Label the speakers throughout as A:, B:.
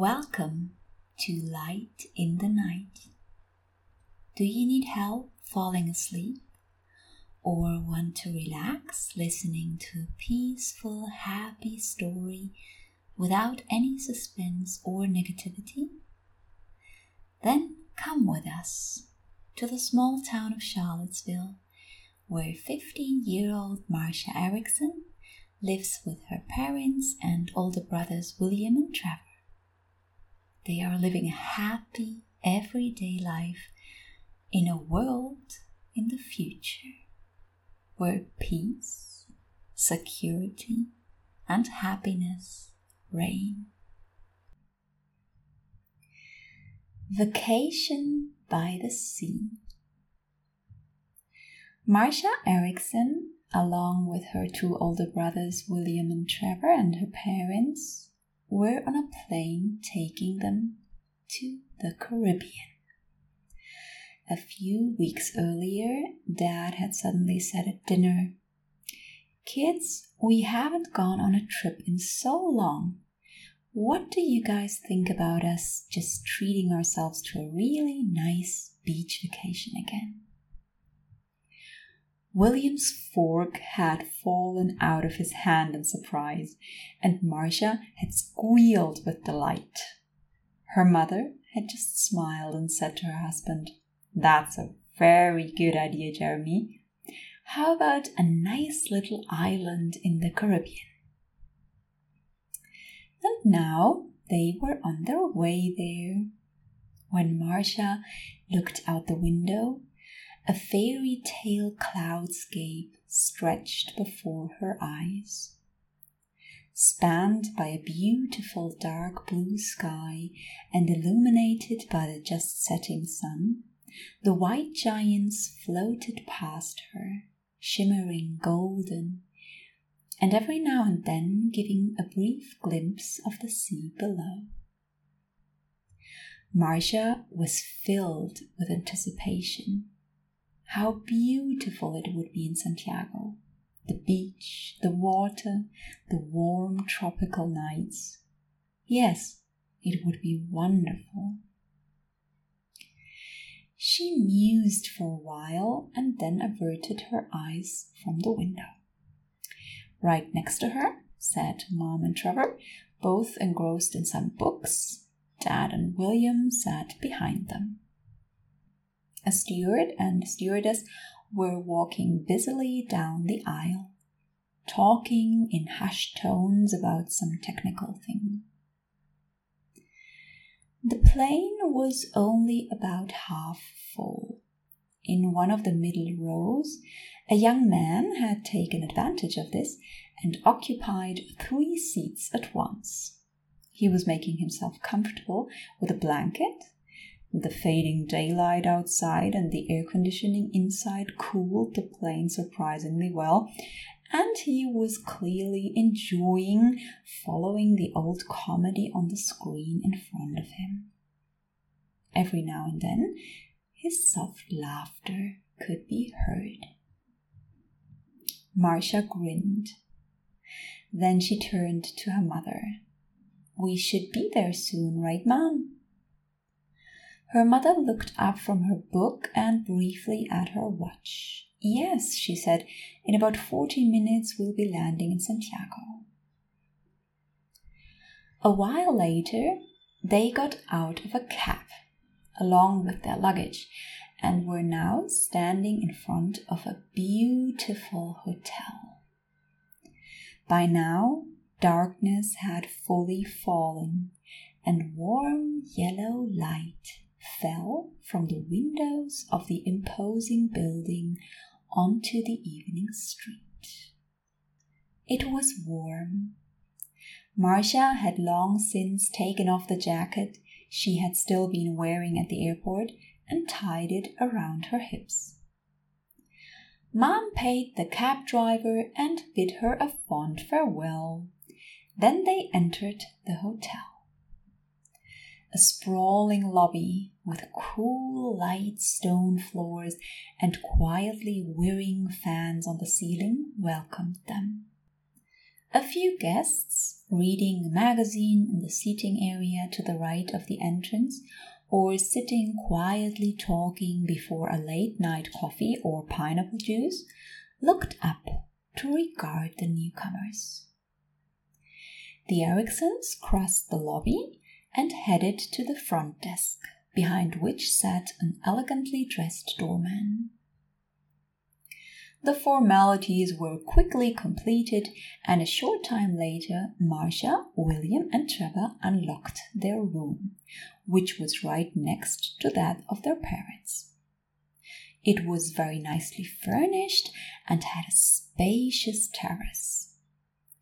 A: Welcome to Light in the Night. Do you need help falling asleep? Or want to relax listening to a peaceful, happy story without any suspense or negativity? Then come with us to the small town of Charlottesville, where 15 year old Marcia Erickson lives with her parents and older brothers William and Trevor. They are living a happy, everyday life in a world in the future where peace, security, and happiness reign. Vacation by the Sea. Marcia Erickson, along with her two older brothers, William and Trevor, and her parents, were on a plane taking them to the Caribbean. A few weeks earlier, Dad had suddenly said at dinner, Kids, we haven't gone on a trip in so long. What do you guys think about us just treating ourselves to a really nice beach vacation again? William's fork had fallen out of his hand in surprise, and Marcia had squealed with delight. Her mother had just smiled and said to her husband, That's a very good idea, Jeremy. How about a nice little island in the Caribbean? And now they were on their way there. When Marcia looked out the window, a fairy tale cloudscape stretched before her eyes. Spanned by a beautiful dark blue sky and illuminated by the just setting sun, the white giants floated past her, shimmering golden, and every now and then giving a brief glimpse of the sea below. Marcia was filled with anticipation how beautiful it would be in Santiago. The beach, the water, the warm tropical nights. Yes, it would be wonderful. She mused for a while and then averted her eyes from the window. Right next to her sat Mom and Trevor, both engrossed in some books. Dad and William sat behind them. A steward and stewardess were walking busily down the aisle, talking in hushed tones about some technical thing. The plane was only about half full. In one of the middle rows, a young man had taken advantage of this and occupied three seats at once. He was making himself comfortable with a blanket the fading daylight outside and the air conditioning inside cooled the plane surprisingly well, and he was clearly enjoying following the old comedy on the screen in front of him. Every now and then, his soft laughter could be heard. Marcia grinned. Then she turned to her mother. We should be there soon, right, Mom? Her mother looked up from her book and briefly at her watch. Yes, she said, in about forty minutes we'll be landing in Santiago. A while later, they got out of a cab, along with their luggage, and were now standing in front of a beautiful hotel. By now, darkness had fully fallen, and warm yellow light fell from the windows of the imposing building onto the evening street. It was warm. Marcia had long since taken off the jacket she had still been wearing at the airport and tied it around her hips. Mom paid the cab driver and bid her a fond farewell. Then they entered the hotel. A sprawling lobby with cool light stone floors and quietly whirring fans on the ceiling welcomed them. A few guests, reading a magazine in the seating area to the right of the entrance, or sitting quietly talking before a late night coffee or pineapple juice, looked up to regard the newcomers. The Ericksons crossed the lobby and headed to the front desk, behind which sat an elegantly dressed doorman. The formalities were quickly completed, and a short time later, Marcia, William, and Trevor unlocked their room, which was right next to that of their parents. It was very nicely furnished and had a spacious terrace.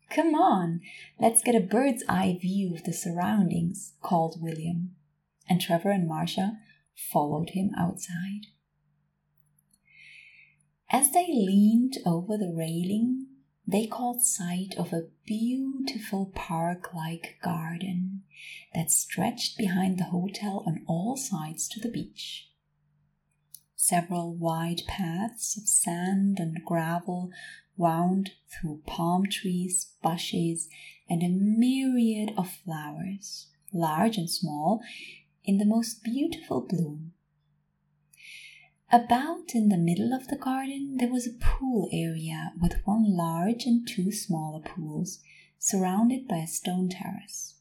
A: Come on, let's get a bird's eye view of the surroundings, called William, and Trevor and Marcia followed him outside. As they leaned over the railing, they caught sight of a beautiful park like garden that stretched behind the hotel on all sides to the beach. Several wide paths of sand and gravel wound through palm trees, bushes, and a myriad of flowers, large and small, in the most beautiful bloom. About in the middle of the garden there was a pool area with one large and two smaller pools, surrounded by a stone terrace.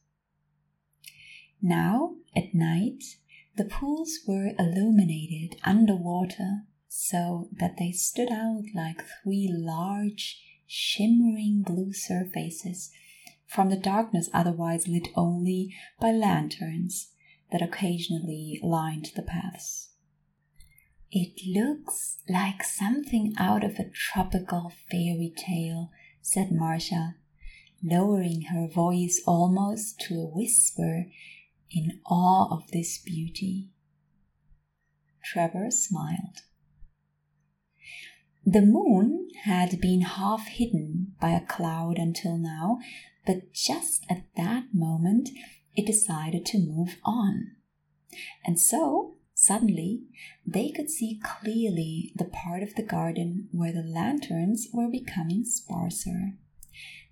A: Now, at night, the pools were illuminated underwater so that they stood out like three large, shimmering blue surfaces from the darkness otherwise lit only by lanterns that occasionally lined the paths. It looks like something out of a tropical fairy tale, said Marcia, lowering her voice almost to a whisper in awe of this beauty. Trevor smiled. The moon had been half hidden by a cloud until now, but just at that moment it decided to move on. And so Suddenly, they could see clearly the part of the garden where the lanterns were becoming sparser,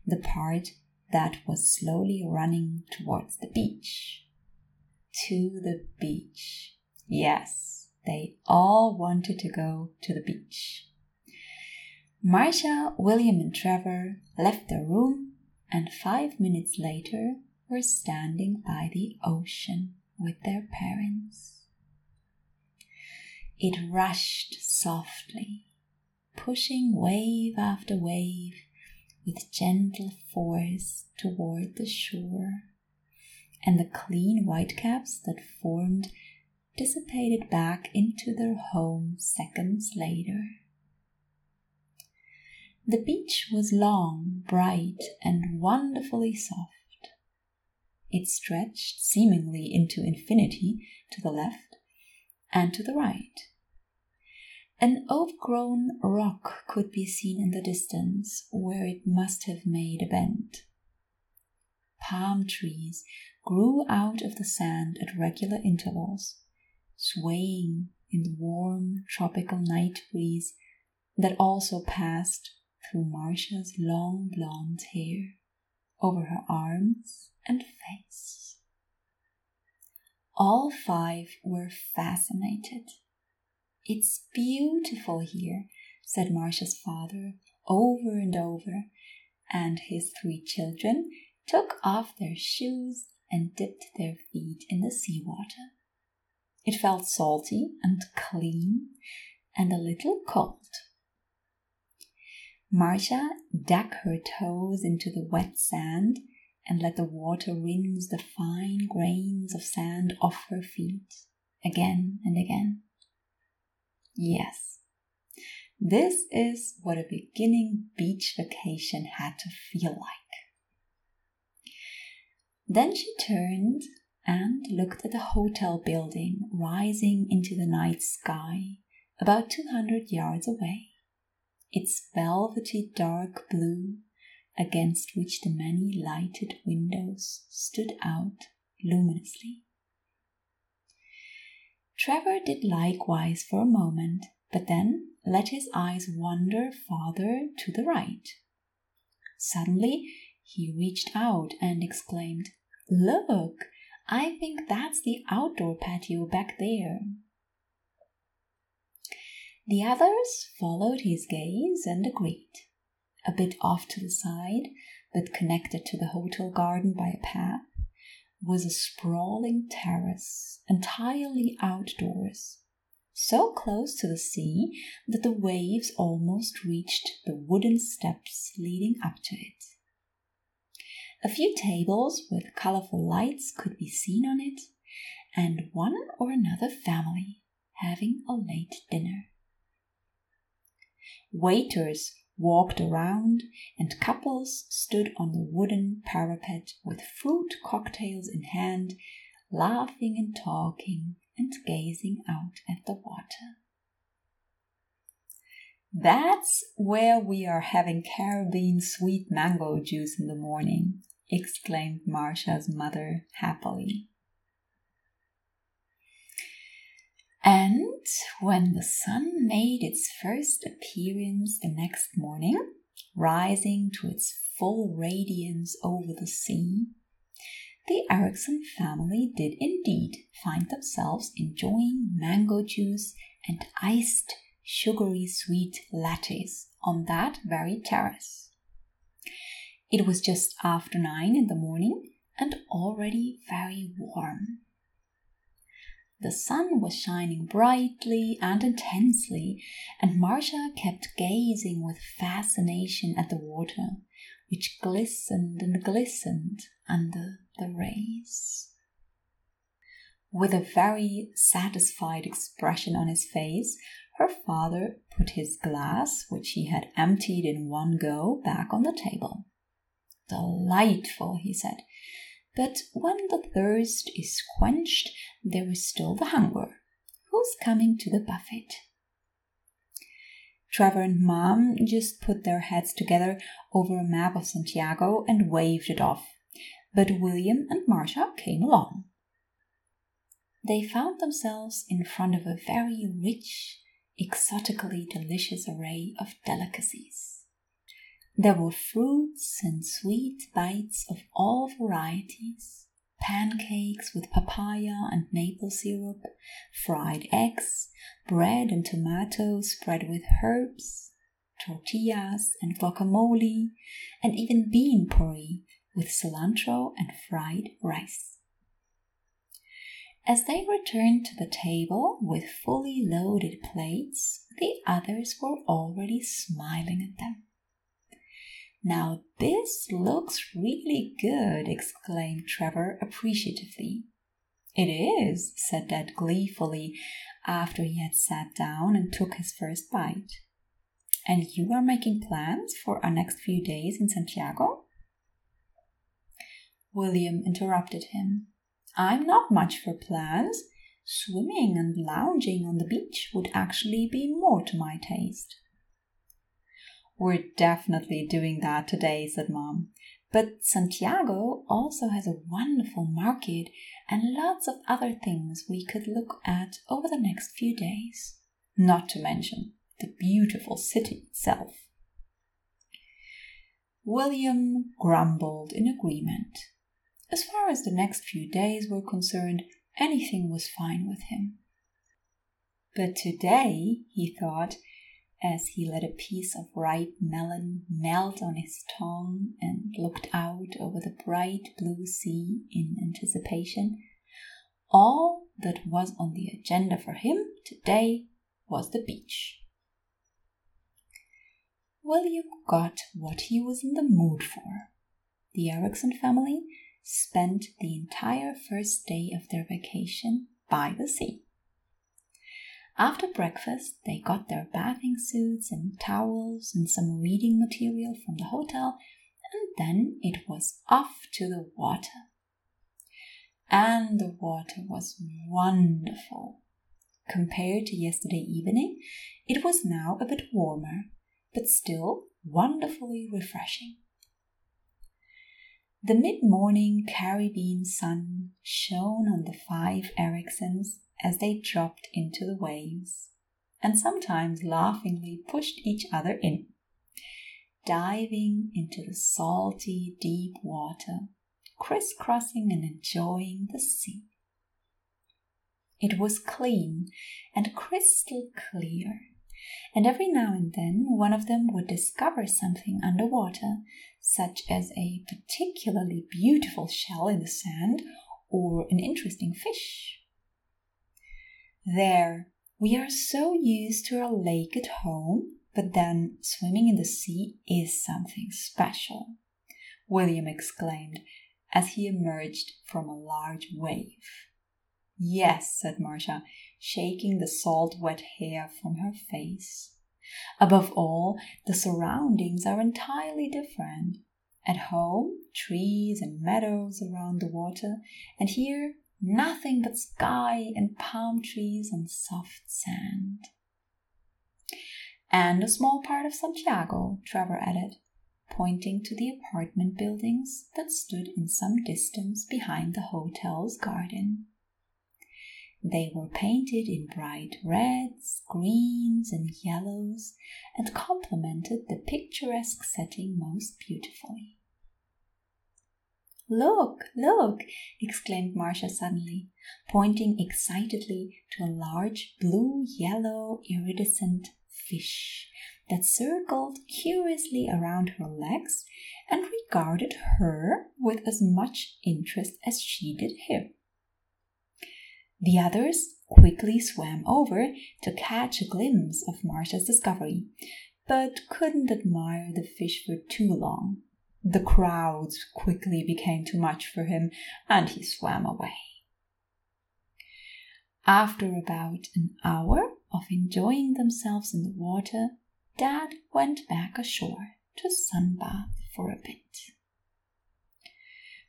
A: the part that was slowly running towards the beach. To the beach. Yes, they all wanted to go to the beach. Marcia, William, and Trevor left their room, and five minutes later were standing by the ocean with their parents. It rushed softly, pushing wave after wave with gentle force toward the shore, and the clean whitecaps that formed dissipated back into their home seconds later. The beach was long, bright, and wonderfully soft. It stretched seemingly into infinity to the left and to the right. An overgrown rock could be seen in the distance where it must have made a bend. Palm trees grew out of the sand at regular intervals, swaying in the warm tropical night breeze that also passed through Marcia's long blonde hair over her arms and face. All five were fascinated it's beautiful here, said Marcia's father over and over, and his three children took off their shoes and dipped their feet in the seawater. It felt salty and clean and a little cold. Marcia dug her toes into the wet sand and let the water rinse the fine grains of sand off her feet again and again. Yes. This is what a beginning beach vacation had to feel like. Then she turned and looked at the hotel building rising into the night sky about 200 yards away, its velvety dark blue against which the many lighted windows stood out luminously. Trevor did likewise for a moment, but then let his eyes wander farther to the right. Suddenly, he reached out and exclaimed, Look, I think that's the outdoor patio back there. The others followed his gaze and agreed. A bit off to the side, but connected to the hotel garden by a path, was a sprawling terrace, entirely outdoors, so close to the sea that the waves almost reached the wooden steps leading up to it. A few tables with colorful lights could be seen on it, and one or another family having a late dinner. Waiters walked around, and couples stood on the wooden parapet with fruit cocktails in hand, laughing and talking and gazing out at the water. That's where we are having Caribbean sweet mango juice in the morning, exclaimed Marcia's mother happily. And when the sun made its first appearance the next morning, rising to its full radiance over the sea, the Erickson family did indeed find themselves enjoying mango juice and iced sugary sweet lattes on that very terrace. It was just after nine in the morning and already very warm. The sun was shining brightly and intensely, and Marcia kept gazing with fascination at the water, which glistened and glistened under the rays. With a very satisfied expression on his face, her father put his glass, which he had emptied in one go, back on the table. Delightful, he said. But when the thirst is quenched, there is still the hunger. Who's coming to the buffet? Trevor and Mom just put their heads together over a map of Santiago and waved it off. But William and Marcia came along. They found themselves in front of a very rich, exotically delicious array of delicacies. There were fruits and sweet bites of all varieties, pancakes with papaya and maple syrup, fried eggs, bread and tomatoes spread with herbs, tortillas and guacamole, and even bean puree with cilantro and fried rice. As they returned to the table with fully loaded plates, the others were already smiling at them. Now this looks really good, exclaimed Trevor appreciatively. It is, said Dad gleefully after he had sat down and took his first bite. And you are making plans for our next few days in Santiago? William interrupted him. I'm not much for plans. Swimming and lounging on the beach would actually be more to my taste. We're definitely doing that today, said Mom. But Santiago also has a wonderful market and lots of other things we could look at over the next few days. Not to mention the beautiful city itself. William grumbled in agreement. As far as the next few days were concerned, anything was fine with him. But today, he thought, as he let a piece of ripe melon melt on his tongue and looked out over the bright blue sea in anticipation. All that was on the agenda for him today was the beach. William got what he was in the mood for. The Erickson family spent the entire first day of their vacation by the sea. After breakfast, they got their bathing suits and towels and some reading material from the hotel, and then it was off to the water. And the water was wonderful. Compared to yesterday evening, it was now a bit warmer, but still wonderfully refreshing. The mid morning Caribbean sun shone on the five Ericksons as they dropped into the waves, and sometimes laughingly pushed each other in. diving into the salty, deep water, crisscrossing and enjoying the sea. It was clean and crystal clear, and every now and then one of them would discover something underwater, such as a particularly beautiful shell in the sand or an interesting fish. There, we are so used to our lake at home, but then swimming in the sea is something special, William exclaimed as he emerged from a large wave. Yes, said Marcia, shaking the salt wet hair from her face. Above all, the surroundings are entirely different. At home, trees and meadows around the water, and here, nothing but sky and palm trees and soft sand. And a small part of Santiago, Trevor added, pointing to the apartment buildings that stood in some distance behind the hotel's garden. They were painted in bright reds, greens, and yellows, and complemented the picturesque setting most beautifully. Look, look! exclaimed Marcia suddenly, pointing excitedly to a large blue yellow iridescent fish that circled curiously around her legs and regarded her with as much interest as she did him. The others quickly swam over to catch a glimpse of Marcia's discovery, but couldn't admire the fish for too long. The crowds quickly became too much for him, and he swam away. After about an hour of enjoying themselves in the water, Dad went back ashore to sunbathe for a bit.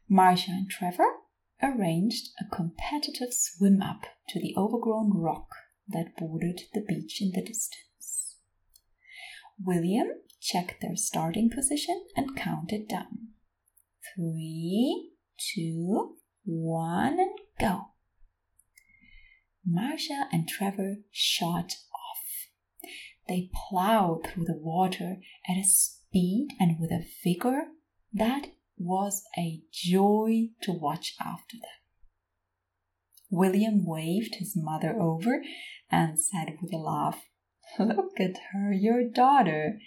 A: Marcia and Trevor arranged a competitive swim up to the overgrown rock that bordered the beach in the distance. William checked their starting position and count it down. Three, two, one, and go. Marcia and Trevor shot off. They plowed through the water at a speed and with a vigor that was a joy to watch after them. William waved his mother over and said with a laugh, Look at her, your daughter.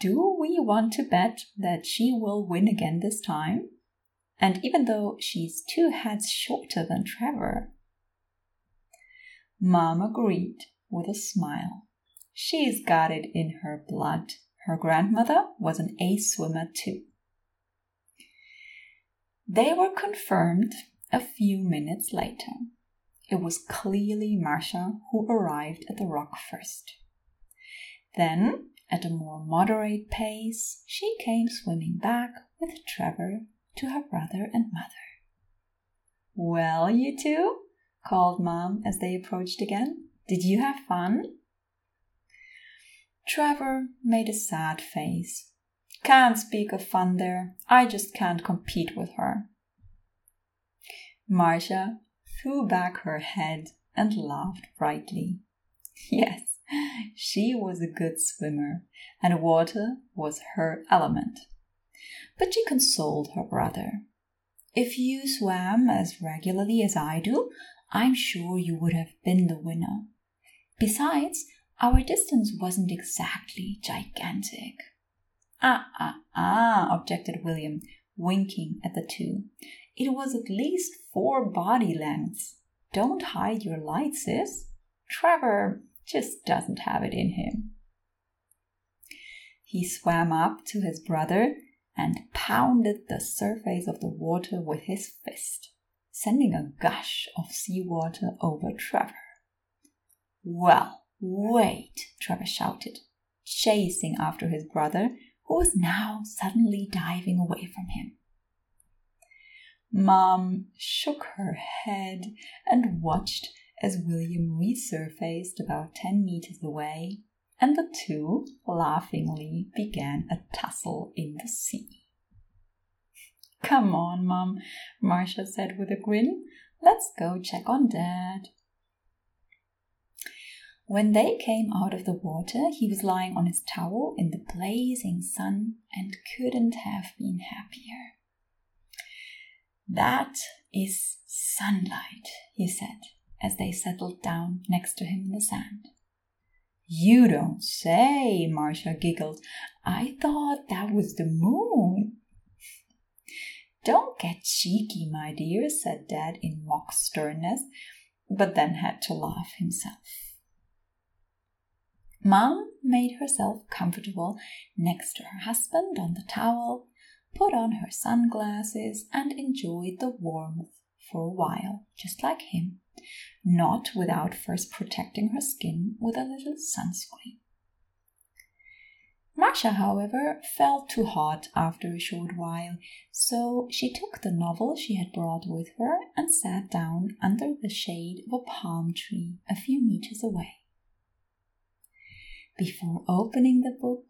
A: Do we want to bet that she will win again this time? And even though she's two heads shorter than Trevor. Mom agreed with a smile. She's got it in her blood. Her grandmother was an ace swimmer too. They were confirmed a few minutes later. It was clearly Marcia who arrived at the rock first. Then, at a more moderate pace, she came swimming back with Trevor to her brother and mother. Well, you two, called Mom as they approached again, did you have fun? Trevor made a sad face can't speak of fun there. I just can't compete with her. Marcia threw back her head and laughed brightly. Yes, she was a good swimmer, and water was her element. But she consoled her brother. If you swam as regularly as I do, I'm sure you would have been the winner. Besides, our distance wasn't exactly gigantic. Ah, ah, ah, objected William, winking at the two. It was at least four body lengths. Don't hide your light, sis. Trevor just doesn't have it in him. He swam up to his brother and pounded the surface of the water with his fist, sending a gush of seawater over Trevor. Well, wait, Trevor shouted, chasing after his brother who was now suddenly diving away from him. Mom shook her head and watched as William resurfaced about ten meters away, and the two laughingly began a tussle in the sea. Come on, Mom, Marcia said with a grin. Let's go check on Dad. When they came out of the water, he was lying on his towel in the blazing sun and couldn't have been happier. That is sunlight, he said as they settled down next to him in the sand. You don't say, Marcia giggled. I thought that was the moon. Don't get cheeky, my dear, said Dad in mock sternness, but then had to laugh himself. Mom made herself comfortable next to her husband on the towel, put on her sunglasses, and enjoyed the warmth for a while, just like him, not without first protecting her skin with a little sunscreen. Marcia, however, felt too hot after a short while, so she took the novel she had brought with her and sat down under the shade of a palm tree a few meters away. Before opening the book,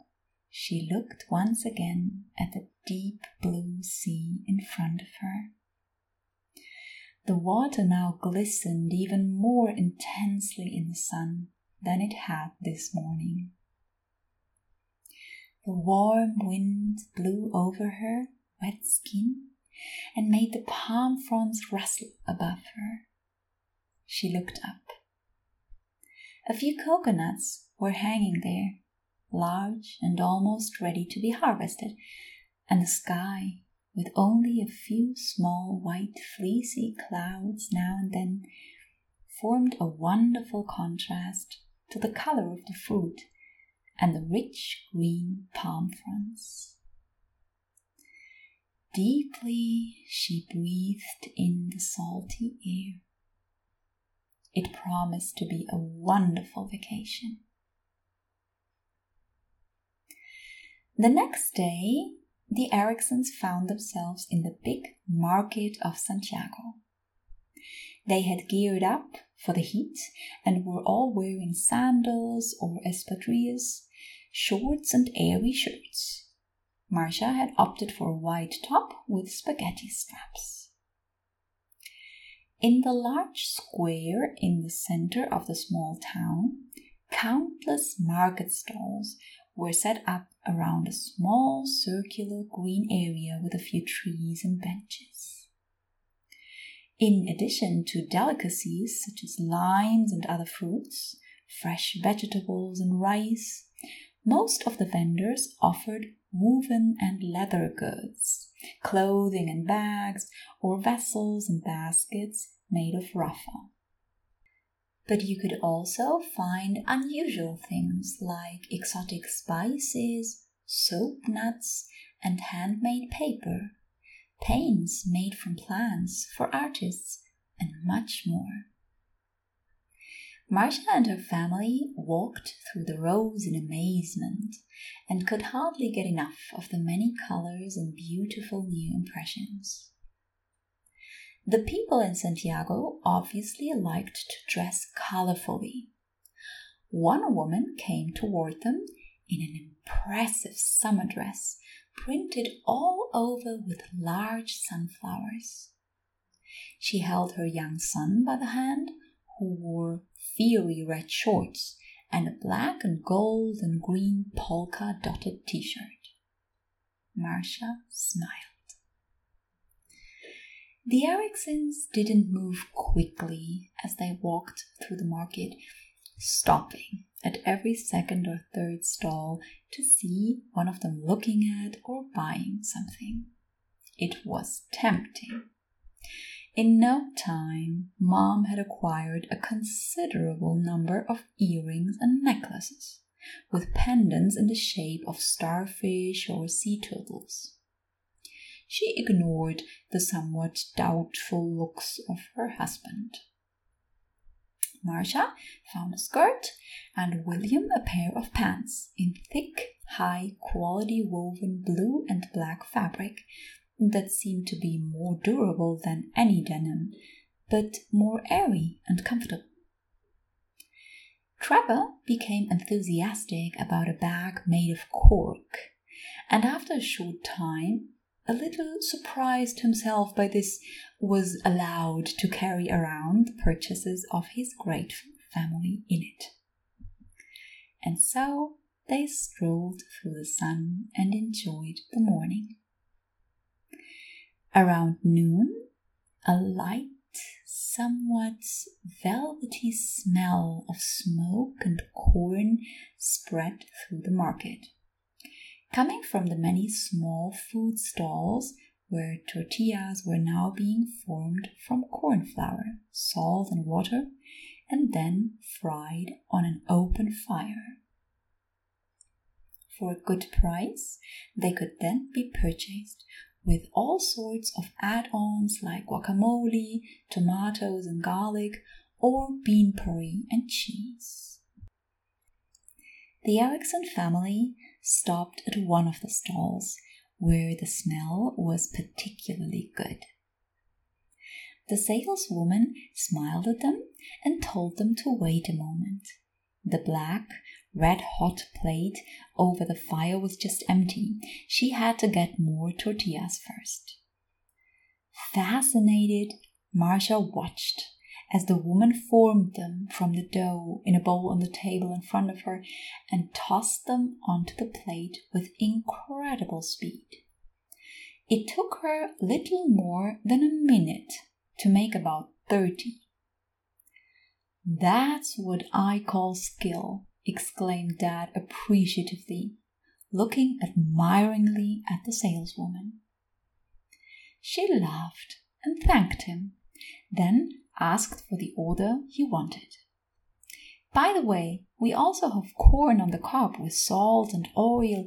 A: she looked once again at the deep blue sea in front of her. The water now glistened even more intensely in the sun than it had this morning. The warm wind blew over her wet skin and made the palm fronds rustle above her. She looked up. A few coconuts were hanging there, large and almost ready to be harvested, and the sky, with only a few small white fleecy clouds now and then, formed a wonderful contrast to the color of the fruit and the rich green palm fronds. Deeply she breathed in the salty air. It promised to be a wonderful vacation. The next day, the Ericksons found themselves in the big market of Santiago. They had geared up for the heat and were all wearing sandals or espadrilles, shorts and airy shirts. Marcia had opted for a white top with spaghetti straps. In the large square in the center of the small town, countless market stalls were set up around a small circular green area with a few trees and benches. In addition to delicacies such as limes and other fruits, fresh vegetables and rice, most of the vendors offered woven and leather goods, clothing and bags, or vessels and baskets made of raffia. But you could also find unusual things like exotic spices, soap nuts, and handmade paper, paints made from plants for artists, and much more. Marcia and her family walked through the rows in amazement and could hardly get enough of the many colors and beautiful new impressions. The people in Santiago obviously liked to dress colorfully. One woman came toward them in an impressive summer dress printed all over with large sunflowers. She held her young son by the hand, who wore fiery red shorts and a black and gold and green polka dotted t shirt. Marcia smiled. The Ericksons didn't move quickly as they walked through the market, stopping at every second or third stall to see one of them looking at or buying something. It was tempting. In no time, Mom had acquired a considerable number of earrings and necklaces, with pendants in the shape of starfish or sea turtles she ignored the somewhat doubtful looks of her husband. Marcia found a skirt and William a pair of pants in thick, high quality woven blue and black fabric that seemed to be more durable than any denim, but more airy and comfortable. Trevor became enthusiastic about a bag made of cork, and after a short time a little surprised himself by this, was allowed to carry around the purchases of his great family in it. And so they strolled through the sun and enjoyed the morning. Around noon, a light, somewhat velvety smell of smoke and corn spread through the market. Coming from the many small food stalls where tortillas were now being formed from corn flour, salt, and water, and then fried on an open fire. For a good price, they could then be purchased with all sorts of add ons like guacamole, tomatoes, and garlic, or bean puree and cheese. The Erickson family stopped at one of the stalls where the smell was particularly good. The saleswoman smiled at them and told them to wait a moment. The black, red hot plate over the fire was just empty. She had to get more tortillas first. Fascinated, Marcia watched as the woman formed them from the dough in a bowl on the table in front of her and tossed them onto the plate with incredible speed. It took her little more than a minute to make about 30. That's what I call skill, exclaimed Dad appreciatively, looking admiringly at the saleswoman. She laughed and thanked him, then asked for the order he wanted. By the way, we also have corn on the cob with salt and oil,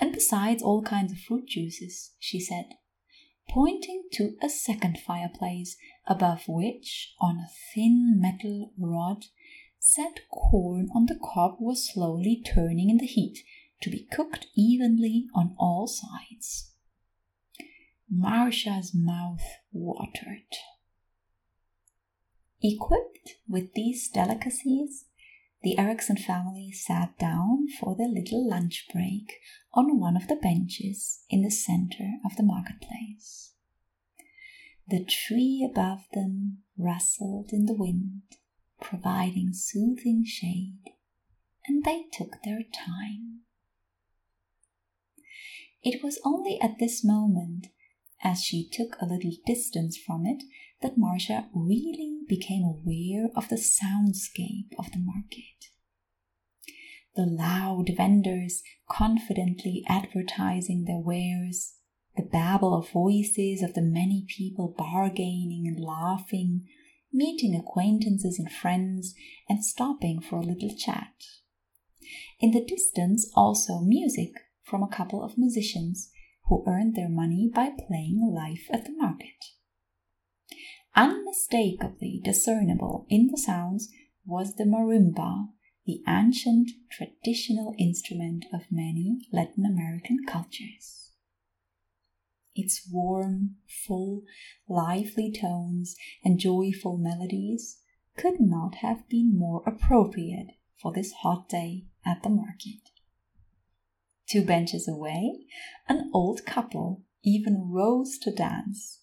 A: and besides all kinds of fruit juices, she said pointing to a second fireplace, above which, on a thin metal rod, sat corn on the cob was slowly turning in the heat to be cooked evenly on all sides. Marcia's mouth watered. Equipped with these delicacies, the Erickson family sat down for their little lunch break on one of the benches in the center of the marketplace. The tree above them rustled in the wind, providing soothing shade, and they took their time. It was only at this moment, as she took a little distance from it, that Marcia really became aware of the soundscape of the market. The loud vendors confidently advertising their wares, the babble of voices of the many people bargaining and laughing, meeting acquaintances and friends, and stopping for a little chat. In the distance, also music from a couple of musicians who earned their money by playing live at the market. Unmistakably discernible in the sounds was the marimba, the ancient traditional instrument of many Latin American cultures. Its warm, full, lively tones and joyful melodies could not have been more appropriate for this hot day at the market. Two benches away, an old couple even rose to dance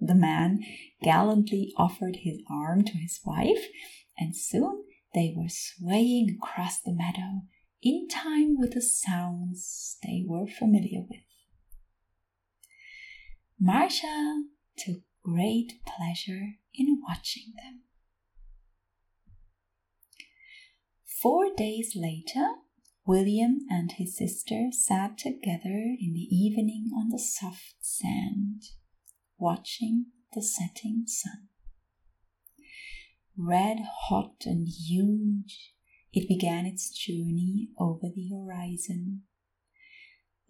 A: the man gallantly offered his arm to his wife, and soon they were swaying across the meadow in time with the sounds they were familiar with. Marcia took great pleasure in watching them. Four days later, William and his sister sat together in the evening on the soft sand watching the setting sun. Red hot and huge, it began its journey over the horizon,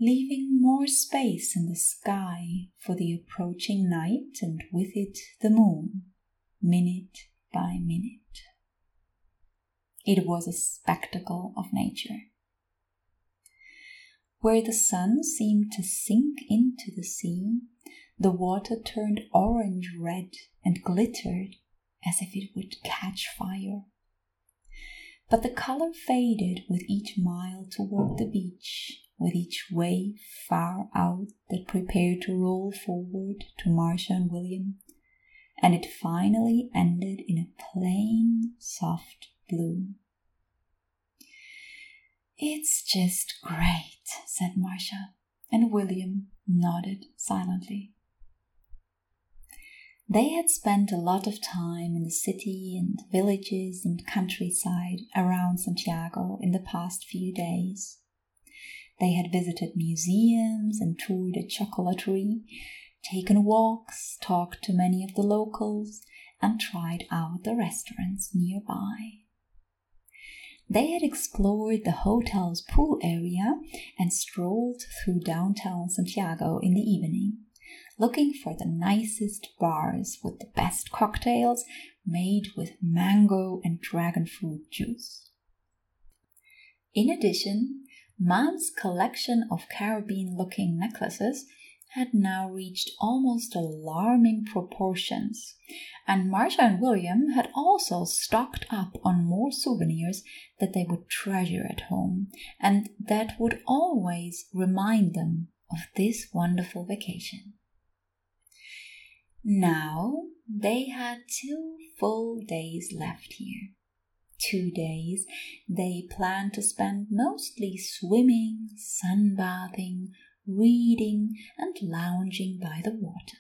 A: leaving more space in the sky for the approaching night and with it the moon, minute by minute. It was a spectacle of nature. Where the sun seemed to sink into the sea, the water turned orange red and glittered as if it would catch fire. But the color faded with each mile toward the beach, with each wave far out that prepared to roll forward to Marcia and William, and it finally ended in a plain, soft blue. It's just great, said Marcia, and William nodded silently. They had spent a lot of time in the city and villages and countryside around Santiago in the past few days. They had visited museums and toured a chocolaterie, taken walks, talked to many of the locals, and tried out the restaurants nearby. They had explored the hotel's pool area and strolled through downtown Santiago in the evening looking for the nicest bars with the best cocktails made with mango and dragon fruit juice. In addition, Mom's collection of Caribbean looking necklaces had now reached almost alarming proportions, and Marcia and William had also stocked up on more souvenirs that they would treasure at home and that would always remind them of this wonderful vacation. Now they had two full days left here. Two days they planned to spend mostly swimming, sunbathing, reading, and lounging by the water.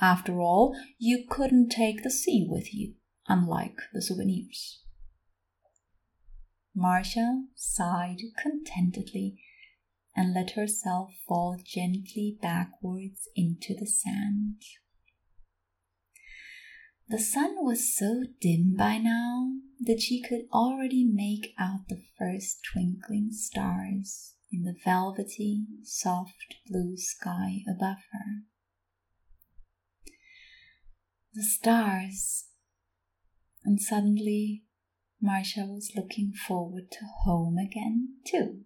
A: After all, you couldn't take the sea with you, unlike the souvenirs. Marcia sighed contentedly and let herself fall gently backwards into the sand. The sun was so dim by now that she could already make out the first twinkling stars in the velvety, soft blue sky above her. The stars, and suddenly Marcia was looking forward to home again, too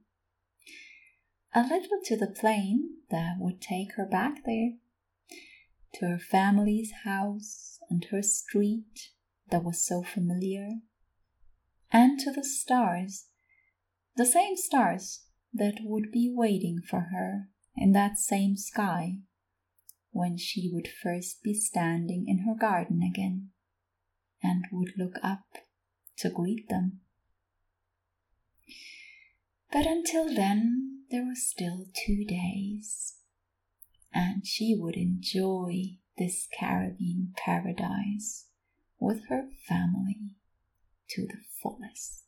A: a little to the plane that would take her back there, to her family's house and her street that was so familiar, and to the stars, the same stars that would be waiting for her in that same sky when she would first be standing in her garden again and would look up to greet them. But until then, there were still two days, and she would enjoy this Caribbean paradise with her family to the fullest.